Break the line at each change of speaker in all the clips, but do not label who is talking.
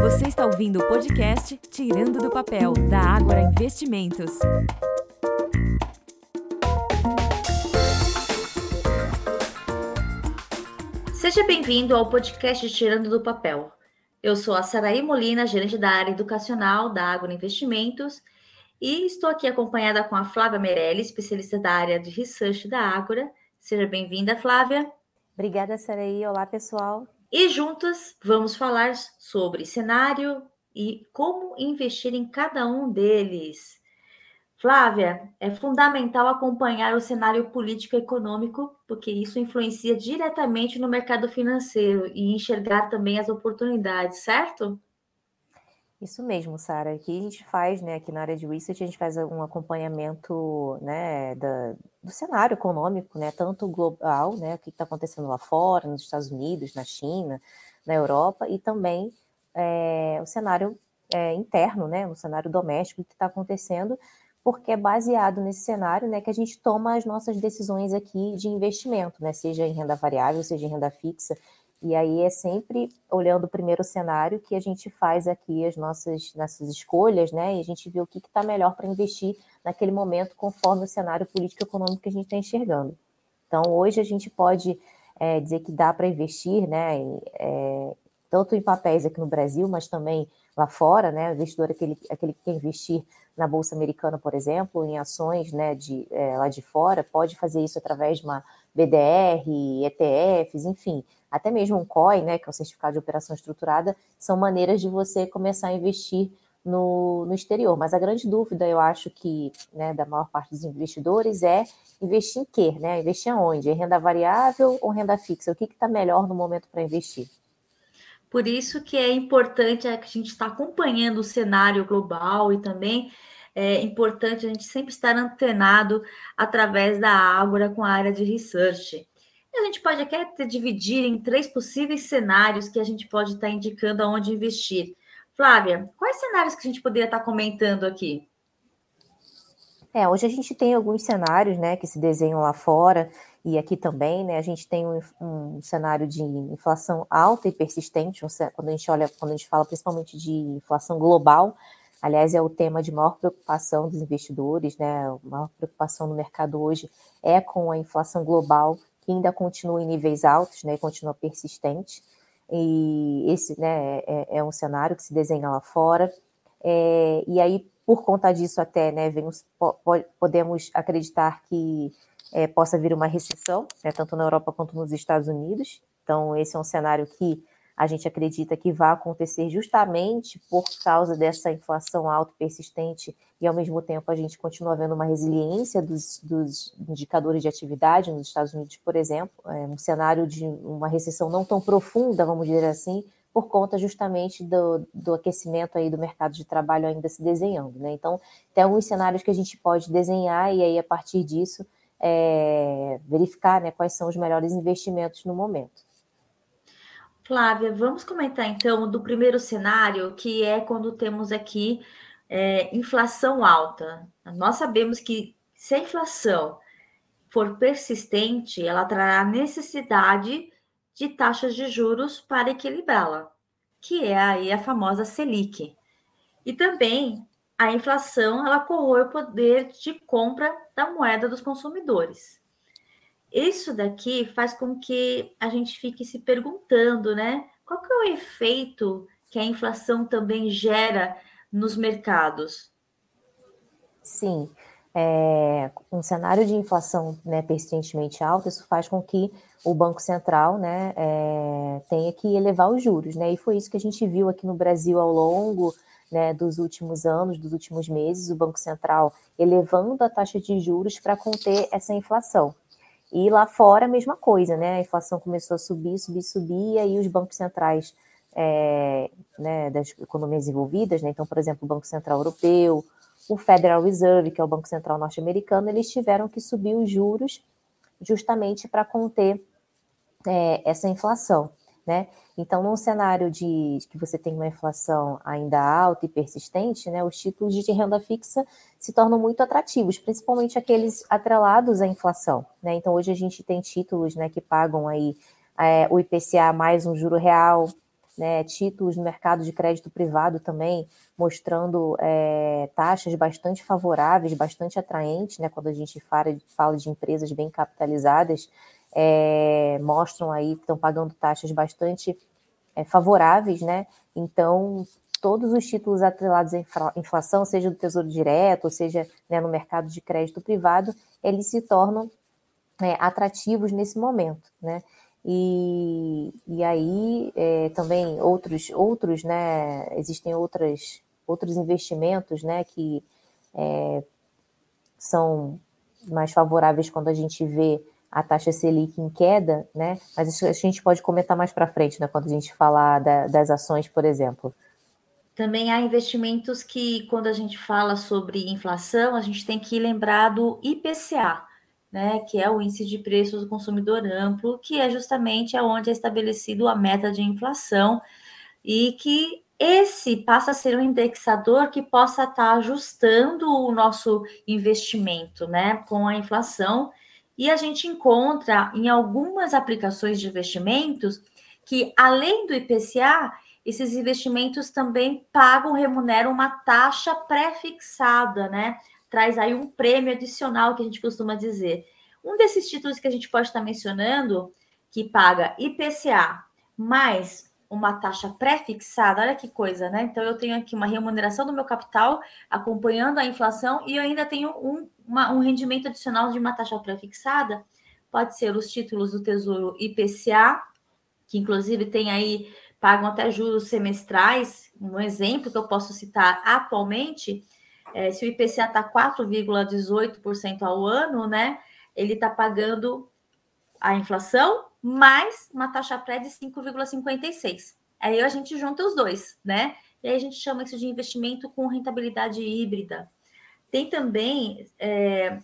Você está ouvindo o podcast Tirando do Papel, da Ágora Investimentos.
Seja bem-vindo ao podcast Tirando do Papel. Eu sou a Saraí Molina, gerente da área educacional da Ágora Investimentos, e estou aqui acompanhada com a Flávia Meirelles, especialista da área de research da Ágora. Seja bem-vinda, Flávia.
Obrigada, Saraí. Olá, pessoal.
E juntas vamos falar sobre cenário e como investir em cada um deles. Flávia, é fundamental acompanhar o cenário político e econômico, porque isso influencia diretamente no mercado financeiro e enxergar também as oportunidades, certo?
Isso mesmo, Sara. Aqui a gente faz, né, aqui na área de research, a gente faz um acompanhamento, né, da, do cenário econômico, né, tanto global, né, o que está acontecendo lá fora, nos Estados Unidos, na China, na Europa, e também é, o cenário é, interno, né, o cenário doméstico que está acontecendo, porque é baseado nesse cenário, né, que a gente toma as nossas decisões aqui de investimento, né, seja em renda variável, seja em renda fixa, e aí é sempre olhando o primeiro cenário que a gente faz aqui as nossas, nossas escolhas, né? E a gente vê o que está melhor para investir naquele momento, conforme o cenário político-econômico que a gente está enxergando. Então, hoje a gente pode é, dizer que dá para investir, né? É, tanto em papéis aqui no Brasil, mas também lá fora, né? O investidor aquele, aquele que quer investir na Bolsa Americana, por exemplo, em ações né, de, é, lá de fora, pode fazer isso através de uma BDR, ETFs, enfim, até mesmo um COI, né, que é o Certificado de Operação Estruturada, são maneiras de você começar a investir no, no exterior. Mas a grande dúvida, eu acho que, né, da maior parte dos investidores é investir em quê, né? Investir aonde? Em renda variável ou renda fixa? O que está melhor no momento para investir?
Por isso que é importante é que a gente está acompanhando o cenário global e também é importante a gente sempre estar antenado através da Ágora com a área de research. A gente pode até dividir em três possíveis cenários que a gente pode estar indicando aonde investir. Flávia, quais cenários que a gente poderia estar comentando aqui?
É, hoje a gente tem alguns cenários, né, que se desenham lá fora e aqui também, né, a gente tem um, um cenário de inflação alta e persistente, um, quando a gente olha, quando a gente fala principalmente de inflação global, aliás, é o tema de maior preocupação dos investidores, né, a maior preocupação no mercado hoje é com a inflação global, que ainda continua em níveis altos, né, continua persistente, e esse, né, é, é um cenário que se desenha lá fora, é, e aí, por conta disso até, né, vemos, podemos acreditar que é, possa vir uma recessão, né, tanto na Europa quanto nos Estados Unidos. Então, esse é um cenário que a gente acredita que vai acontecer justamente por causa dessa inflação alta persistente e, ao mesmo tempo, a gente continua vendo uma resiliência dos, dos indicadores de atividade nos Estados Unidos, por exemplo, é um cenário de uma recessão não tão profunda, vamos dizer assim, por conta justamente do, do aquecimento aí do mercado de trabalho ainda se desenhando, né? Então, tem alguns cenários que a gente pode desenhar e aí, a partir disso, é, verificar né, quais são os melhores investimentos no momento.
Flávia, vamos comentar então do primeiro cenário, que é quando temos aqui é, inflação alta. Nós sabemos que se a inflação for persistente, ela trará necessidade de taxas de juros para equilibrá-la, que é aí a famosa Selic. E também a inflação ela corrói o poder de compra da moeda dos consumidores. Isso daqui faz com que a gente fique se perguntando, né? Qual que é o efeito que a inflação também gera nos mercados?
Sim, é, um cenário de inflação né, persistentemente alta, isso faz com que o Banco Central né, é, tenha que elevar os juros, né? E foi isso que a gente viu aqui no Brasil ao longo né, dos últimos anos, dos últimos meses, o Banco Central elevando a taxa de juros para conter essa inflação. E lá fora a mesma coisa, né? A inflação começou a subir, subir, subir, e aí os bancos centrais é, né, das economias desenvolvidas, né? Então, por exemplo, o Banco Central Europeu, o Federal Reserve, que é o Banco Central norte-americano, eles tiveram que subir os juros justamente para conter é, essa inflação né? Então, num cenário de que você tem uma inflação ainda alta e persistente, né, os títulos de renda fixa se tornam muito atrativos, principalmente aqueles atrelados à inflação, né? Então, hoje a gente tem títulos, né, que pagam aí é, o IPCA mais um juro real, né, títulos no mercado de crédito privado também, mostrando é, taxas bastante favoráveis, bastante atraentes, né, quando a gente fala, fala de empresas bem capitalizadas, é, mostram aí que estão pagando taxas bastante é, favoráveis, né? Então, todos os títulos atrelados à inflação, seja do Tesouro Direto, seja né, no mercado de crédito privado, eles se tornam é, atrativos nesse momento, né? E, e aí é, também outros, outros, né? Existem outras, outros investimentos, né? Que é, são mais favoráveis quando a gente vê a taxa Selic em queda, né? Mas isso a gente pode comentar mais para frente, né? Quando a gente falar da, das ações, por exemplo.
Também há investimentos que, quando a gente fala sobre inflação, a gente tem que lembrar do IPCA, né? Que é o índice de preços do consumidor amplo, que é justamente onde é estabelecido a meta de inflação e que esse passa a ser um indexador que possa estar ajustando o nosso investimento, né, com a inflação e a gente encontra em algumas aplicações de investimentos que, além do IPCA, esses investimentos também pagam, remuneram uma taxa pré-fixada, né? Traz aí um prêmio adicional que a gente costuma dizer. Um desses títulos que a gente pode estar mencionando, que paga IPCA mais uma taxa pré-fixada, olha que coisa, né? Então eu tenho aqui uma remuneração do meu capital acompanhando a inflação e eu ainda tenho um, uma, um rendimento adicional de uma taxa pré-fixada. Pode ser os títulos do Tesouro IPCA, que inclusive tem aí, pagam até juros semestrais. Um exemplo que eu posso citar atualmente, é, se o IPCA está 4,18% ao ano, né? Ele está pagando a inflação mais uma taxa pré de 5,56. Aí a gente junta os dois, né? E aí a gente chama isso de investimento com rentabilidade híbrida. Tem também é,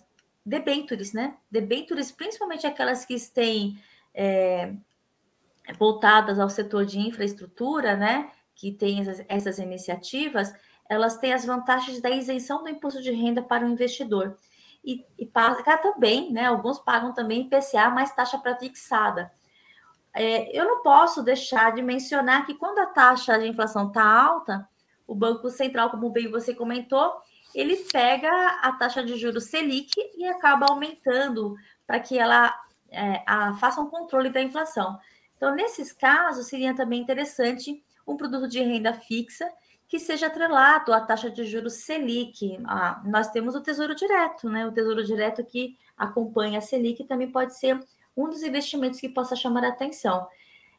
debentures, né? Debentures, principalmente aquelas que têm é, voltadas ao setor de infraestrutura, né? Que tem essas, essas iniciativas, elas têm as vantagens da isenção do imposto de renda para o investidor e, e paga também, né? Alguns pagam também IPCA mais taxa pré-fixada. É, eu não posso deixar de mencionar que quando a taxa de inflação está alta, o Banco Central, como bem você comentou, ele pega a taxa de juros Selic e acaba aumentando para que ela é, a, faça um controle da inflação. Então, nesses casos, seria também interessante um produto de renda fixa que seja atrelado à taxa de juros Selic. Ah, nós temos o Tesouro Direto, né? O Tesouro Direto que acompanha a Selic também pode ser um dos investimentos que possa chamar a atenção.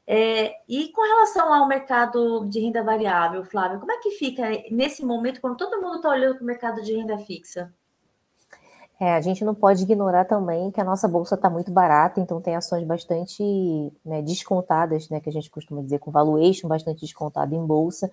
É, e com relação ao mercado de renda variável, Flávio, como é que fica nesse momento quando todo mundo está olhando para o mercado de renda fixa?
É, a gente não pode ignorar também que a nossa bolsa está muito barata, então tem ações bastante né, descontadas, né, que a gente costuma dizer com valuation bastante descontado em bolsa.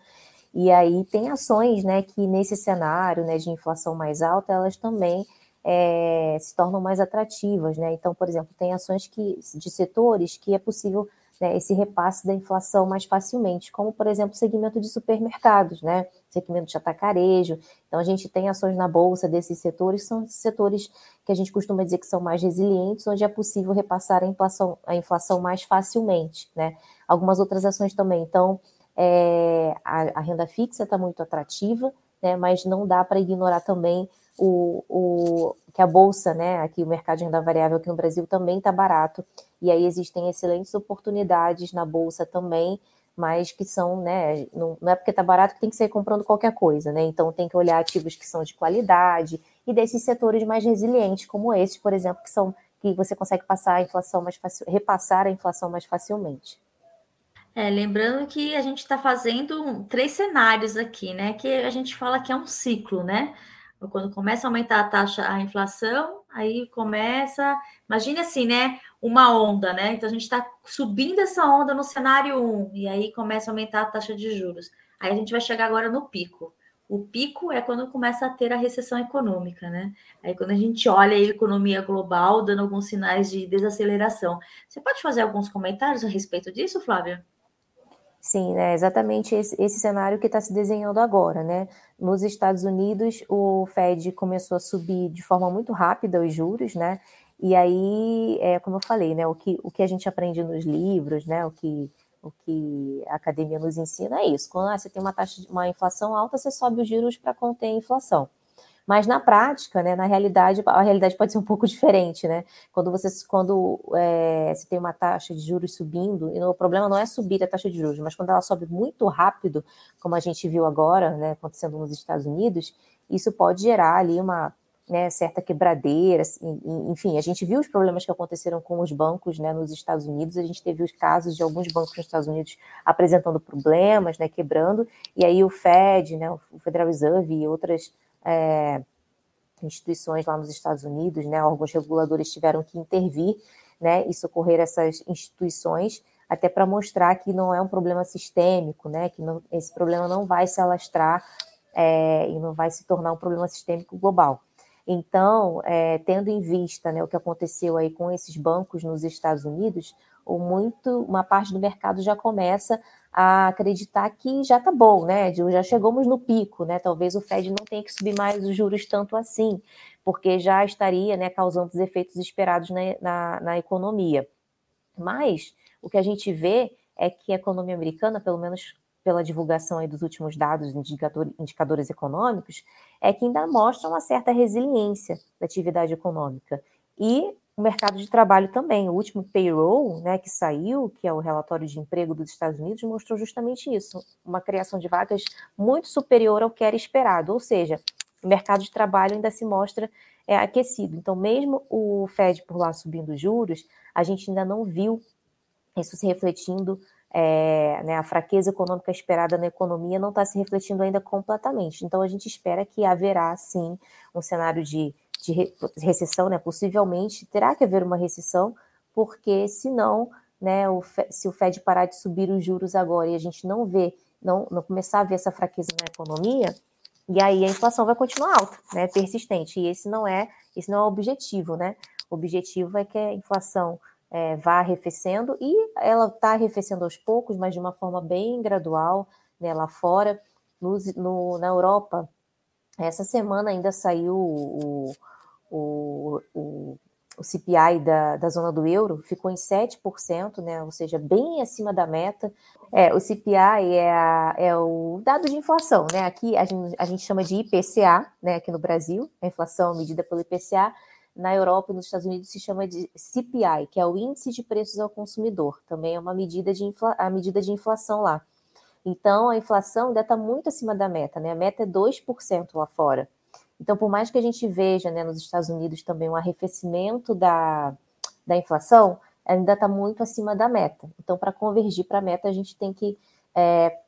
E aí tem ações, né, que nesse cenário, né, de inflação mais alta, elas também é, se tornam mais atrativas, né? Então, por exemplo, tem ações que de setores que é possível né, esse repasse da inflação mais facilmente, como por exemplo o segmento de supermercados, né? Segmento de atacarejo. Então a gente tem ações na bolsa desses setores, são setores que a gente costuma dizer que são mais resilientes, onde é possível repassar a inflação, a inflação mais facilmente, né? Algumas outras ações também. Então é, a, a, renda fixa está muito atrativa, né, mas não dá para ignorar também o, o, que a bolsa, né, aqui o mercado de renda variável aqui no Brasil também está barato, e aí existem excelentes oportunidades na bolsa também, mas que são, né, não, não é porque está barato que tem que sair comprando qualquer coisa, né, então tem que olhar ativos que são de qualidade e desses setores mais resilientes, como esses, por exemplo, que são que você consegue passar a inflação mais repassar a inflação mais facilmente.
É, lembrando que a gente está fazendo três cenários aqui, né? Que a gente fala que é um ciclo, né? Quando começa a aumentar a taxa, a inflação, aí começa. Imagine assim, né? Uma onda, né? Então a gente está subindo essa onda no cenário 1, e aí começa a aumentar a taxa de juros. Aí a gente vai chegar agora no pico. O pico é quando começa a ter a recessão econômica, né? Aí quando a gente olha a economia global dando alguns sinais de desaceleração. Você pode fazer alguns comentários a respeito disso, Flávia?
Sim, né, exatamente esse, esse cenário que está se desenhando agora, né? Nos Estados Unidos, o Fed começou a subir de forma muito rápida os juros, né? E aí, é, como eu falei, né, o que, o que a gente aprende nos livros, né, o que o que a academia nos ensina é isso. Quando ah, você tem uma taxa, uma inflação alta, você sobe os juros para conter a inflação. Mas na prática, né, na realidade, a realidade pode ser um pouco diferente, né? Quando você, quando é, você tem uma taxa de juros subindo, e o problema não é subir a taxa de juros, mas quando ela sobe muito rápido, como a gente viu agora, né, acontecendo nos Estados Unidos, isso pode gerar ali uma né, certa quebradeira, assim, enfim, a gente viu os problemas que aconteceram com os bancos né, nos Estados Unidos, a gente teve os casos de alguns bancos nos Estados Unidos apresentando problemas, né, quebrando, e aí o Fed, né, o Federal Reserve e outras é, instituições lá nos Estados Unidos, né, órgãos reguladores tiveram que intervir né, e socorrer essas instituições, até para mostrar que não é um problema sistêmico, né, que não, esse problema não vai se alastrar é, e não vai se tornar um problema sistêmico global. Então, é, tendo em vista né, o que aconteceu aí com esses bancos nos Estados Unidos, muito, uma parte do mercado já começa a acreditar que já está bom, né? Já chegamos no pico, né? Talvez o Fed não tenha que subir mais os juros tanto assim, porque já estaria né, causando os efeitos esperados na, na, na economia. Mas o que a gente vê é que a economia americana, pelo menos pela divulgação aí dos últimos dados, indicador, indicadores econômicos, é que ainda mostra uma certa resiliência da atividade econômica. E o mercado de trabalho também. O último payroll, né, que saiu, que é o relatório de emprego dos Estados Unidos, mostrou justamente isso, uma criação de vagas muito superior ao que era esperado, ou seja, o mercado de trabalho ainda se mostra é, aquecido. Então, mesmo o Fed por lá subindo juros, a gente ainda não viu isso se refletindo, é, né, a fraqueza econômica esperada na economia não está se refletindo ainda completamente. Então, a gente espera que haverá, sim, um cenário de de recessão, né, possivelmente terá que haver uma recessão, porque senão, né, o, se o Fed parar de subir os juros agora e a gente não vê, não, não começar a ver essa fraqueza na economia, e aí a inflação vai continuar alta, né, persistente, e esse não é, esse não é o objetivo, né, o objetivo é que a inflação é, vá arrefecendo, e ela está arrefecendo aos poucos, mas de uma forma bem gradual, né, lá fora, no, no, na Europa, essa semana ainda saiu o, o, o, o CPI da, da zona do euro, ficou em 7%, né, ou seja, bem acima da meta. É, o CPI é, a, é o dado de inflação, né? Aqui a gente, a gente chama de IPCA, né, aqui no Brasil, a inflação medida pelo IPCA. Na Europa e nos Estados Unidos se chama de CPI, que é o índice de preços ao consumidor. Também é uma medida de, infla, a medida de inflação lá. Então, a inflação ainda está muito acima da meta, né? A meta é 2% lá fora. Então, por mais que a gente veja né, nos Estados Unidos também um arrefecimento da, da inflação, ainda está muito acima da meta. Então, para convergir para a meta, a gente tem que. É,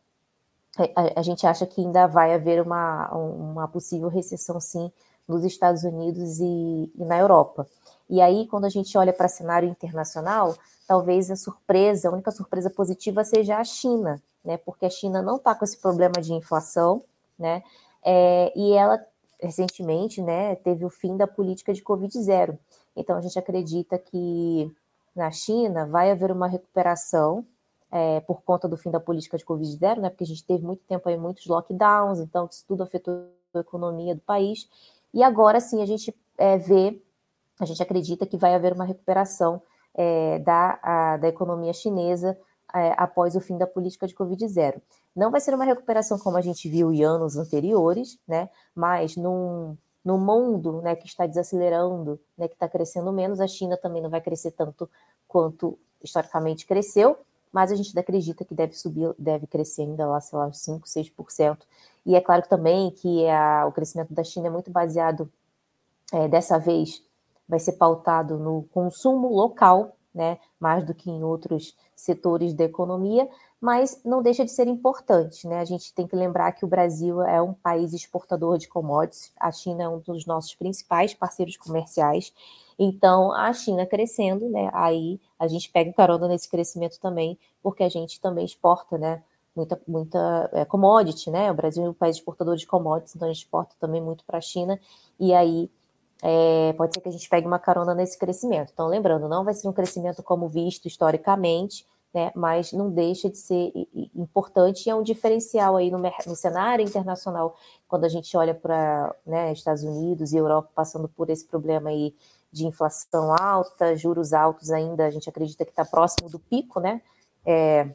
a, a, gente acha que ainda vai haver uma, uma possível recessão, sim, nos Estados Unidos e, e na Europa. E aí, quando a gente olha para cenário internacional, talvez a surpresa, a única surpresa positiva seja a China, né? Porque a China não está com esse problema de inflação, né? É, e ela recentemente, né, teve o fim da política de Covid zero. Então, a gente acredita que na China vai haver uma recuperação é, por conta do fim da política de Covid zero, né, porque a gente teve muito tempo aí, muitos lockdowns, então isso tudo afetou a economia do país. E agora sim a gente é, vê, a gente acredita que vai haver uma recuperação é, da, a, da economia chinesa é, após o fim da política de Covid zero. Não vai ser uma recuperação como a gente viu em anos anteriores, né? Mas num, no mundo né, que está desacelerando, né, que está crescendo menos, a China também não vai crescer tanto quanto historicamente cresceu, mas a gente acredita que deve subir, deve crescer ainda lá, sei lá, 5%, 6%. E é claro também que a, o crescimento da China é muito baseado, é, dessa vez, vai ser pautado no consumo local, né, mais do que em outros setores da economia, mas não deixa de ser importante. Né? A gente tem que lembrar que o Brasil é um país exportador de commodities, a China é um dos nossos principais parceiros comerciais, então a China crescendo, né, aí a gente pega carona nesse crescimento também, porque a gente também exporta, né, muita, muita é, commodity, né, o Brasil é um país exportador de commodities, então a gente exporta também muito para a China, e aí é, pode ser que a gente pegue uma carona nesse crescimento. Então, lembrando, não vai ser um crescimento como visto historicamente, né, mas não deixa de ser importante e é um diferencial aí no, no cenário internacional, quando a gente olha para né, Estados Unidos e Europa passando por esse problema aí de inflação alta, juros altos ainda, a gente acredita que está próximo do pico, né? É,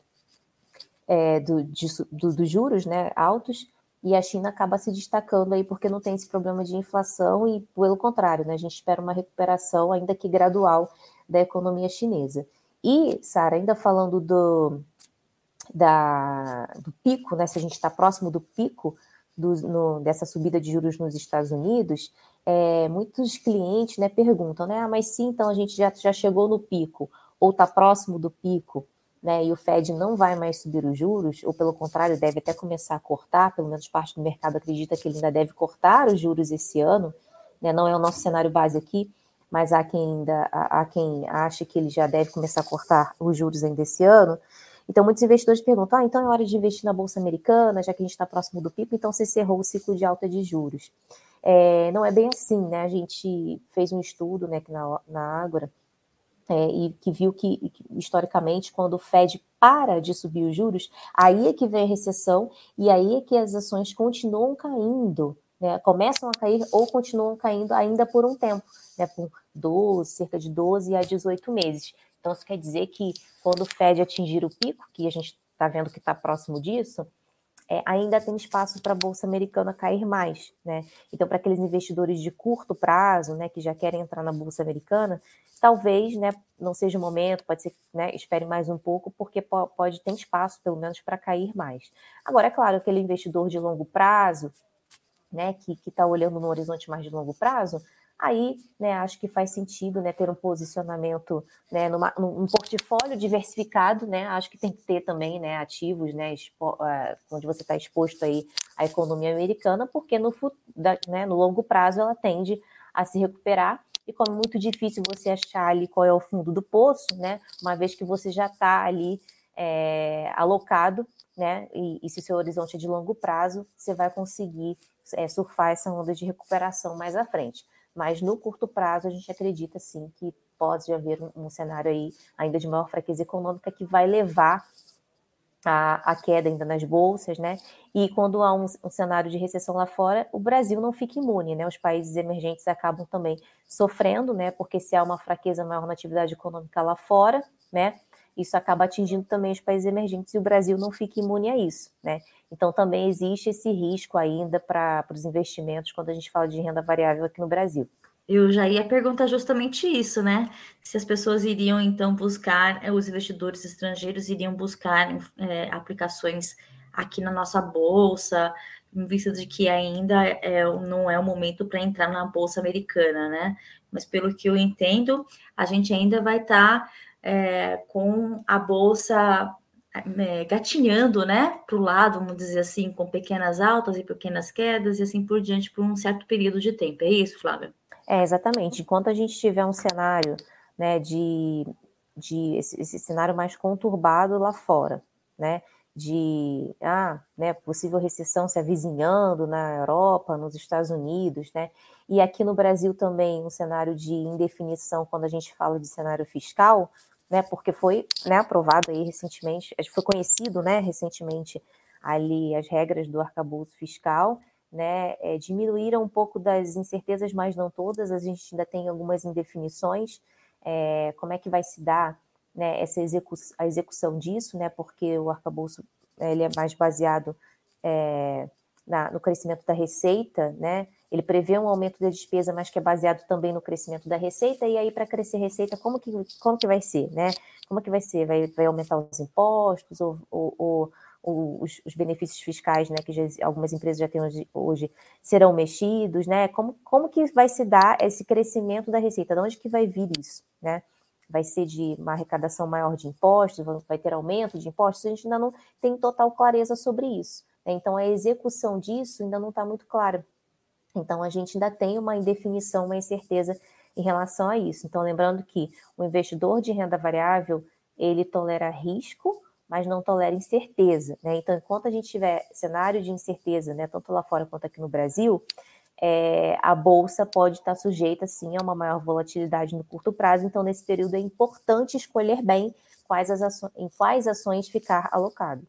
é, do, de, do, dos juros né, altos, e a China acaba se destacando aí porque não tem esse problema de inflação e, pelo contrário, né, a gente espera uma recuperação, ainda que gradual, da economia chinesa. E, Sara, ainda falando do, da, do pico, né, se a gente está próximo do pico do, no, dessa subida de juros nos Estados Unidos, é, muitos clientes né, perguntam, né, ah, mas sim, então a gente já, já chegou no pico, ou está próximo do pico, né, e o Fed não vai mais subir os juros, ou pelo contrário, deve até começar a cortar, pelo menos parte do mercado acredita que ele ainda deve cortar os juros esse ano, né, não é o nosso cenário base aqui, mas há quem ainda há, quem acha que ele já deve começar a cortar os juros ainda esse ano. Então, muitos investidores perguntam: ah, então é hora de investir na Bolsa Americana, já que a gente está próximo do pico, então se encerrou o ciclo de alta de juros. É, não é bem assim, né? A gente fez um estudo né, na, na Ágora é, e que viu que, historicamente, quando o Fed para de subir os juros, aí é que vem a recessão e aí é que as ações continuam caindo, né? Começam a cair ou continuam caindo ainda por um tempo, né? Por 12, cerca de 12 a 18 meses. Então, isso quer dizer que quando o Fed atingir o pico, que a gente está vendo que está próximo disso, é, ainda tem espaço para a Bolsa Americana cair mais. Né? Então, para aqueles investidores de curto prazo, né, que já querem entrar na Bolsa Americana, talvez né, não seja o momento, pode ser né, espere mais um pouco, porque pode ter espaço, pelo menos, para cair mais. Agora, é claro, aquele investidor de longo prazo, né, que está olhando no horizonte mais de longo prazo, aí né, acho que faz sentido né, ter um posicionamento né, numa, num portfólio diversificado, né? Acho que tem que ter também né, ativos né, expo, uh, onde você está exposto aí à economia americana, porque no, né, no longo prazo ela tende a se recuperar. E como é muito difícil você achar ali qual é o fundo do poço, né? Uma vez que você já está ali é, alocado, né? E, e se o seu horizonte é de longo prazo, você vai conseguir é, surfar essa onda de recuperação mais à frente mas no curto prazo a gente acredita sim que pode haver um, um cenário aí ainda de maior fraqueza econômica que vai levar a, a, queda ainda nas bolsas, né? E quando há um, um, cenário de recessão lá fora, o Brasil não fica imune, né? Os países emergentes acabam também sofrendo, né? Porque se há uma fraqueza maior na atividade econômica lá fora, né? Isso acaba atingindo também os países emergentes e o Brasil não fica imune a isso, né? Então, também existe esse risco ainda para os investimentos quando a gente fala de renda variável aqui no Brasil.
Eu já ia perguntar justamente isso, né? Se as pessoas iriam então buscar, eh, os investidores estrangeiros iriam buscar é, aplicações aqui na nossa bolsa, em vista de que ainda é, não é o momento para entrar na bolsa americana, né? Mas pelo que eu entendo, a gente ainda vai estar tá, é, com a bolsa é, gatinhando, né, para o lado, vamos dizer assim, com pequenas altas e pequenas quedas e assim por diante por um certo período de tempo. É isso, Flávia?
É, exatamente. Enquanto a gente tiver um cenário, né, de, de esse, esse cenário mais conturbado lá fora, né, de ah, né, possível recessão se avizinhando na Europa, nos Estados Unidos, né? E aqui no Brasil também um cenário de indefinição quando a gente fala de cenário fiscal, né, porque foi né, aprovado aí recentemente, foi conhecido né, recentemente ali as regras do arcabouço fiscal, né, é, diminuíram um pouco das incertezas, mas não todas, a gente ainda tem algumas indefinições, é, como é que vai se dar né, essa execu a execução disso, né, porque o arcabouço ele é mais baseado é, na, no crescimento da receita, né, ele prevê um aumento da despesa, mas que é baseado também no crescimento da receita, e aí para crescer receita, como que, como que vai ser, né? Como que vai ser? Vai, vai aumentar os impostos ou, ou, ou, os, os, benefícios fiscais, né, que já, algumas empresas já têm hoje, hoje, serão mexidos, né? Como, como que vai se dar esse crescimento da receita? De onde que vai vir isso, né? Vai ser de uma arrecadação maior de impostos, vai ter aumento de impostos? A gente ainda não tem total clareza sobre isso. Né? Então, a execução disso ainda não está muito clara. Então, a gente ainda tem uma indefinição, uma incerteza em relação a isso. Então, lembrando que o investidor de renda variável, ele tolera risco, mas não tolera incerteza. Né? Então, enquanto a gente tiver cenário de incerteza, né, tanto lá fora quanto aqui no Brasil, é, a bolsa pode estar sujeita, sim, a uma maior volatilidade no curto prazo. Então, nesse período, é importante escolher bem quais as ações, em quais ações ficar alocado.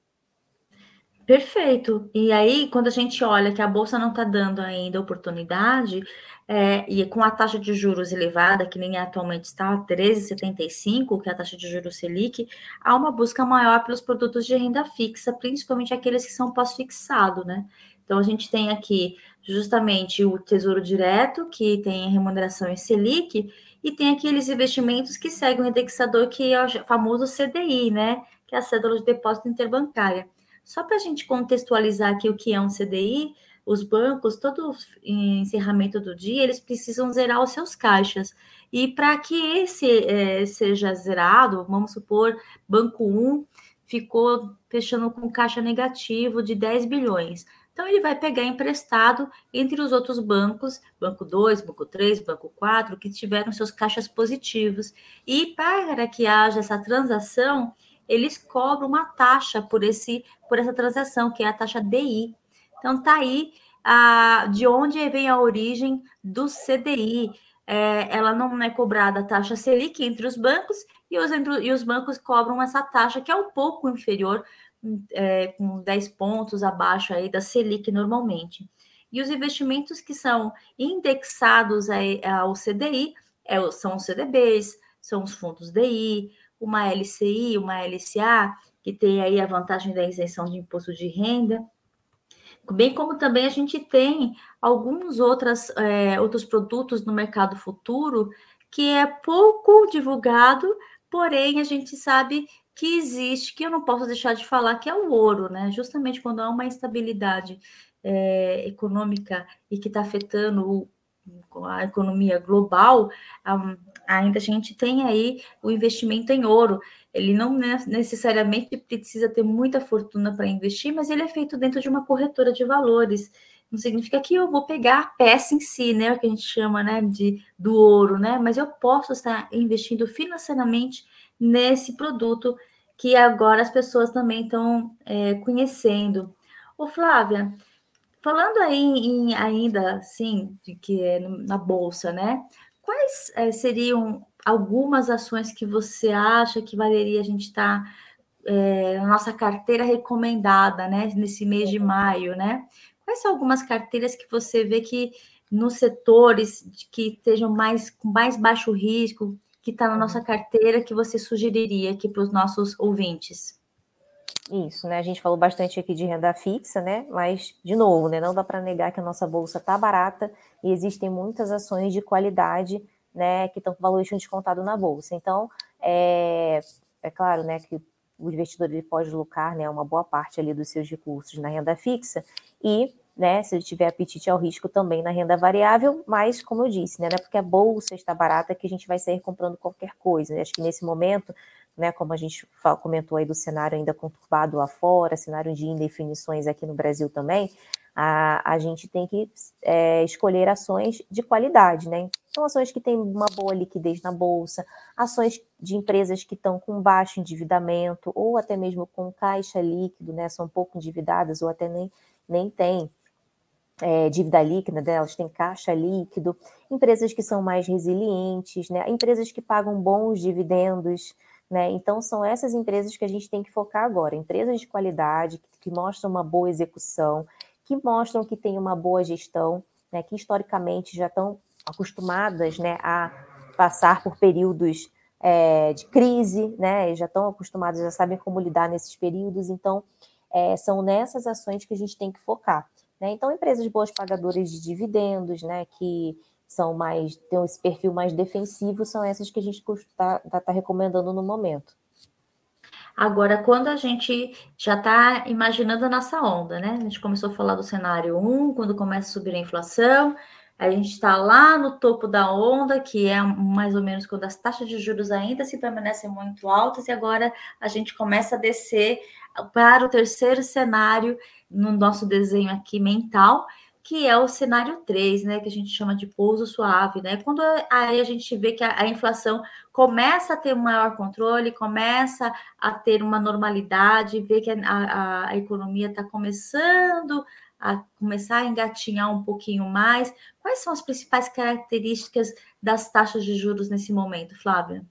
Perfeito. E aí, quando a gente olha que a Bolsa não está dando ainda oportunidade, é, e com a taxa de juros elevada, que nem atualmente está, 13,75, que é a taxa de juros Selic, há uma busca maior pelos produtos de renda fixa, principalmente aqueles que são pós-fixado, né? Então, a gente tem aqui justamente o Tesouro Direto, que tem remuneração em Selic, e tem aqueles investimentos que seguem o indexador, que é o famoso CDI, né? Que é a cédula de depósito interbancária. Só para a gente contextualizar aqui o que é um CDI, os bancos, todo encerramento do dia, eles precisam zerar os seus caixas. E para que esse é, seja zerado, vamos supor, Banco 1 ficou fechando com caixa negativo de 10 bilhões. Então, ele vai pegar emprestado entre os outros bancos, Banco 2, Banco 3, Banco 4, que tiveram seus caixas positivos. E para que haja essa transação, eles cobram uma taxa por, esse, por essa transação, que é a taxa DI. Então, tá aí a, de onde vem a origem do CDI. É, ela não é cobrada a taxa Selic entre os bancos e os, e os bancos cobram essa taxa que é um pouco inferior, é, com 10 pontos abaixo aí da Selic normalmente. E os investimentos que são indexados ao CDI é, são os CDBs, são os fundos DI, uma LCI, uma LCA, que tem aí a vantagem da isenção de imposto de renda, bem como também a gente tem alguns outras, é, outros produtos no mercado futuro que é pouco divulgado, porém a gente sabe que existe, que eu não posso deixar de falar, que é o ouro, né? Justamente quando há uma instabilidade é, econômica e que está afetando o, a economia global, um, ainda a gente tem aí o investimento em ouro. Ele não necessariamente precisa ter muita fortuna para investir, mas ele é feito dentro de uma corretora de valores. Não significa que eu vou pegar a peça em si, né? O que a gente chama né, de, do ouro, né? Mas eu posso estar investindo financeiramente nesse produto que agora as pessoas também estão é, conhecendo. Ô, Flávia, falando aí em, ainda assim, de que é na bolsa, né? Quais é, seriam algumas ações que você acha que valeria a gente estar tá, é, na nossa carteira recomendada, né? Nesse mês de maio, né? Quais são algumas carteiras que você vê que nos setores que estejam mais com mais baixo risco, que está na uhum. nossa carteira, que você sugeriria aqui para os nossos ouvintes?
Isso, né? A gente falou bastante aqui de renda fixa, né? Mas, de novo, né? Não dá para negar que a nossa bolsa está barata e existem muitas ações de qualidade, né? Que estão com valuation descontado na bolsa. Então, é, é claro, né? Que o investidor ele pode alocar, né? Uma boa parte ali dos seus recursos na renda fixa e né, se ele tiver apetite ao risco também na renda variável, mas como eu disse, né, não é porque a bolsa está barata que a gente vai sair comprando qualquer coisa. Né? Acho que nesse momento né, como a gente comentou aí do cenário ainda conturbado lá fora, cenário de indefinições aqui no Brasil também, a, a gente tem que é, escolher ações de qualidade, né? São ações que têm uma boa liquidez na bolsa, ações de empresas que estão com baixo endividamento, ou até mesmo com caixa líquido, né? São pouco endividadas, ou até nem, nem têm é, dívida líquida delas, têm caixa líquido, empresas que são mais resilientes, né? Empresas que pagam bons dividendos, né? Então, são essas empresas que a gente tem que focar agora, empresas de qualidade, que, que mostram uma boa execução, que mostram que tem uma boa gestão, né? que historicamente já estão acostumadas né, a passar por períodos é, de crise, né? já estão acostumadas, já sabem como lidar nesses períodos, então é, são nessas ações que a gente tem que focar. Né? Então, empresas boas pagadoras de dividendos, né, que são mais, têm esse perfil mais defensivo, são essas que a gente está tá, tá recomendando no momento.
Agora, quando a gente já está imaginando a nossa onda, né? A gente começou a falar do cenário 1, quando começa a subir a inflação, a gente está lá no topo da onda, que é mais ou menos quando as taxas de juros ainda se permanecem muito altas, e agora a gente começa a descer para o terceiro cenário no nosso desenho aqui mental, que é o cenário 3, né, que a gente chama de pouso suave, né? Quando aí a gente vê que a, a inflação começa a ter um maior controle, começa a ter uma normalidade, vê que a, a, a economia está começando a começar a engatinhar um pouquinho mais. Quais são as principais características das taxas de juros nesse momento, Flávia?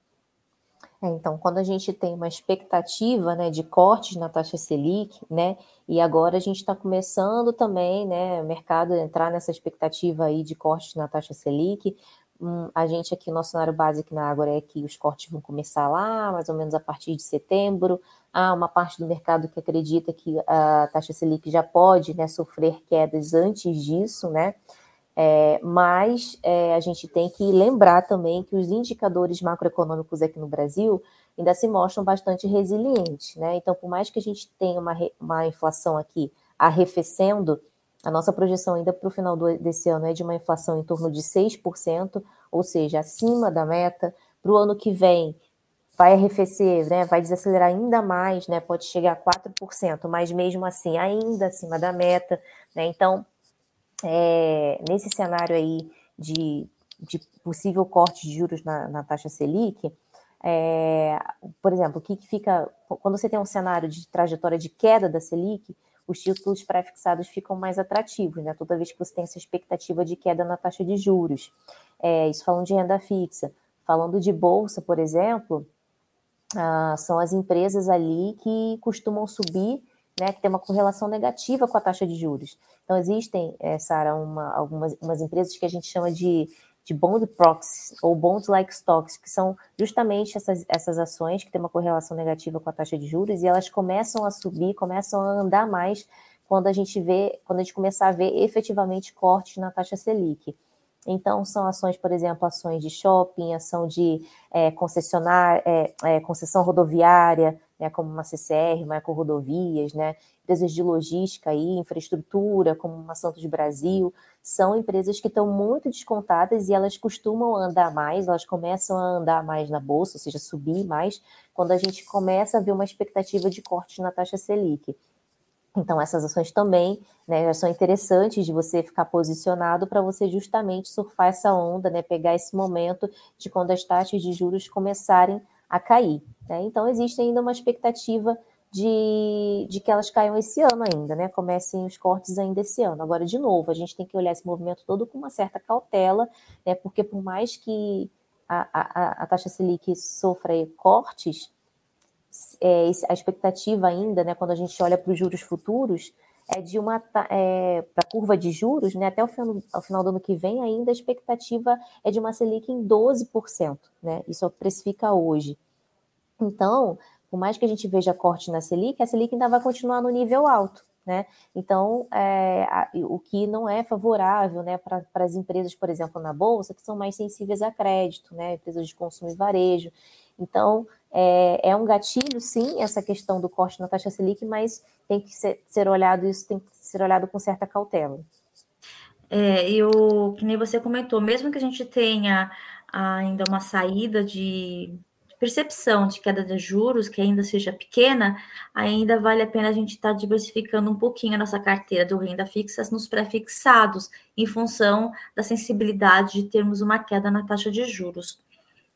É, então, quando a gente tem uma expectativa né, de cortes na taxa Selic, né, e agora a gente está começando também, né, o mercado entrar nessa expectativa aí de cortes na taxa Selic, hum, a gente aqui, o nosso cenário básico na Ágora é que os cortes vão começar lá, mais ou menos a partir de setembro, há uma parte do mercado que acredita que a taxa Selic já pode né, sofrer quedas antes disso, né, é, mas é, a gente tem que lembrar também que os indicadores macroeconômicos aqui no Brasil ainda se mostram bastante resilientes, né? Então, por mais que a gente tenha uma, uma inflação aqui arrefecendo, a nossa projeção ainda para o final do, desse ano é de uma inflação em torno de 6%, ou seja, acima da meta. Para o ano que vem, vai arrefecer, né, vai desacelerar ainda mais, né, pode chegar a 4%, mas mesmo assim ainda acima da meta. Né, então, é, nesse cenário aí de, de, possível corte de juros na, na taxa Selic, é, por exemplo, o que, que fica quando você tem um cenário de trajetória de queda da Selic, os títulos pré-fixados ficam mais atrativos, né? Toda vez que você tem essa expectativa de queda na taxa de juros. É, isso falando de renda fixa. Falando de bolsa, por exemplo, ah, são as empresas ali que costumam subir né, que tem uma correlação negativa com a taxa de juros. Então, existem, é, Sara, algumas umas empresas que a gente chama de, de bond proxies ou bonds like stocks, que são justamente essas, essas ações que têm uma correlação negativa com a taxa de juros e elas começam a subir, começam a andar mais quando a gente vê, quando a gente começar a ver efetivamente cortes na taxa Selic. Então, são ações, por exemplo, ações de shopping, ação de é, concessionar, é, é, concessão rodoviária, né, como uma CCR, uma Rodovias, né, empresas de logística e infraestrutura, como uma Santos Brasil, são empresas que estão muito descontadas e elas costumam andar mais, elas começam a andar mais na bolsa, ou seja, subir mais, quando a gente começa a ver uma expectativa de corte na taxa Selic. Então, essas ações também né, são interessantes de você ficar posicionado para você justamente surfar essa onda, né, pegar esse momento de quando as taxas de juros começarem a cair. Né? Então, existe ainda uma expectativa de, de que elas caiam esse ano ainda, né? Comecem os cortes ainda esse ano. Agora, de novo, a gente tem que olhar esse movimento todo com uma certa cautela, né? Porque por mais que a, a, a taxa Selic sofra cortes, é, a expectativa ainda, né, quando a gente olha para os juros futuros, é de uma é, para a curva de juros, né, até o final, ao final do ano que vem, ainda a expectativa é de uma Selic em 12%, né? Isso precifica hoje. Então, por mais que a gente veja corte na Selic, a Selic ainda vai continuar no nível alto. Né? Então, é, a, o que não é favorável né, para as empresas, por exemplo, na Bolsa, que são mais sensíveis a crédito, né, empresas de consumo e varejo. Então, é, é, um gatilho, sim, essa questão do corte na taxa Selic, mas tem que ser, ser olhado, isso tem que ser olhado com certa cautela.
É, e o que nem você comentou, mesmo que a gente tenha ainda uma saída de percepção de queda de juros, que ainda seja pequena, ainda vale a pena a gente estar tá diversificando um pouquinho a nossa carteira do renda fixa nos pré-fixados, em função da sensibilidade de termos uma queda na taxa de juros.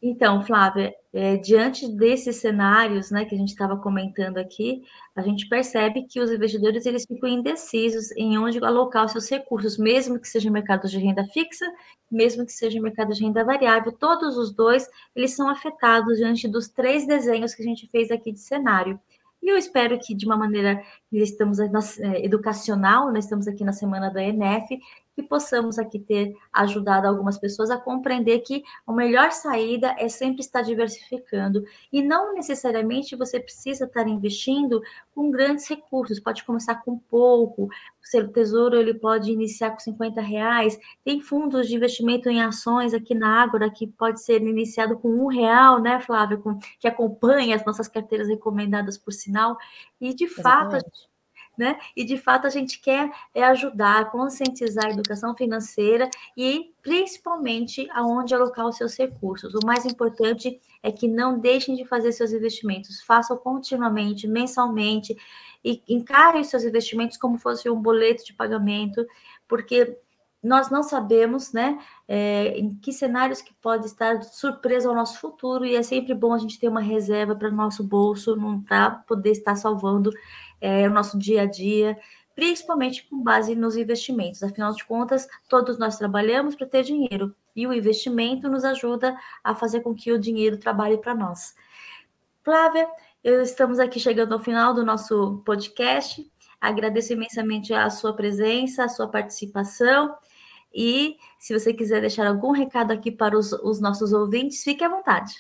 Então, Flávia, é, diante desses cenários né, que a gente estava comentando aqui, a gente percebe que os investidores eles ficam indecisos em onde alocar os seus recursos, mesmo que seja mercado de renda fixa, mesmo que seja mercado de renda variável, todos os dois eles são afetados diante dos três desenhos que a gente fez aqui de cenário. E eu espero que, de uma maneira estamos é, educacional, nós estamos aqui na semana da ENF, que possamos aqui ter ajudado algumas pessoas a compreender que a melhor saída é sempre estar diversificando. E não necessariamente você precisa estar investindo com grandes recursos, pode começar com pouco, o seu tesouro ele pode iniciar com 50 reais, tem fundos de investimento em ações aqui na Ágora que pode ser iniciado com um real, né, Flávia, com, que acompanha as nossas carteiras recomendadas por sinal, e de Exatamente. fato né? E de fato a gente quer é ajudar, conscientizar a educação financeira e principalmente aonde alocar os seus recursos. O mais importante é que não deixem de fazer seus investimentos, façam continuamente, mensalmente e encarem os seus investimentos como fosse um boleto de pagamento, porque nós não sabemos, né, é, em que cenários que pode estar surpresa ao nosso futuro e é sempre bom a gente ter uma reserva para o nosso bolso, não para poder estar salvando é, o nosso dia a dia, principalmente com base nos investimentos. Afinal de contas, todos nós trabalhamos para ter dinheiro e o investimento nos ajuda a fazer com que o dinheiro trabalhe para nós. Flávia, estamos aqui chegando ao final do nosso podcast. Agradeço imensamente a sua presença, a sua participação. E se você quiser deixar algum recado aqui para os, os nossos ouvintes, fique à vontade.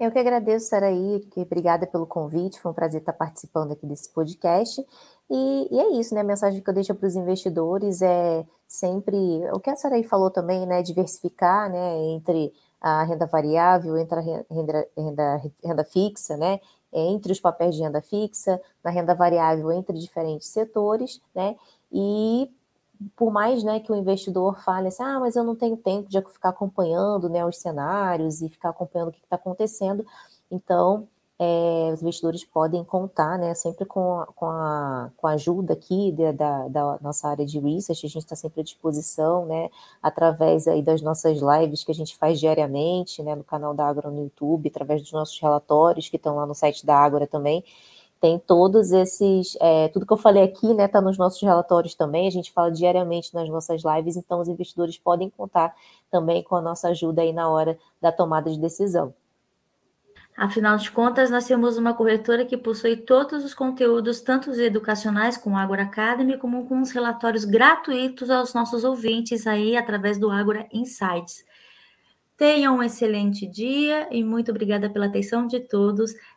Eu que agradeço, Saraí, que obrigada pelo convite, foi um prazer estar participando aqui desse podcast. E, e é isso, né? A mensagem que eu deixo para os investidores é sempre o que a Saraí falou também, né? Diversificar, né? Entre a renda variável, entre a renda, renda, renda fixa, né? Entre os papéis de renda fixa, na renda variável, entre diferentes setores, né? E por mais né, que o investidor fale assim, ah, mas eu não tenho tempo de ficar acompanhando né, os cenários e ficar acompanhando o que está acontecendo, então é, os investidores podem contar né, sempre com a, com a, com a ajuda aqui de, da, da, nossa área de research, a gente está sempre à disposição, né, através aí das nossas lives que a gente faz diariamente, né, no canal da Agro no YouTube, através dos nossos relatórios que estão lá no site da Agora também, tem todos esses, é, tudo que eu falei aqui, né, está nos nossos relatórios também, a gente fala diariamente nas nossas lives, então os investidores podem contar também com a nossa ajuda aí na hora da tomada de decisão.
Afinal de contas, nós temos uma corretora que possui todos os conteúdos, tanto os educacionais com o Agora Academy, como com os relatórios gratuitos aos nossos ouvintes aí através do Agora Insights. Tenham um excelente dia e muito obrigada pela atenção de todos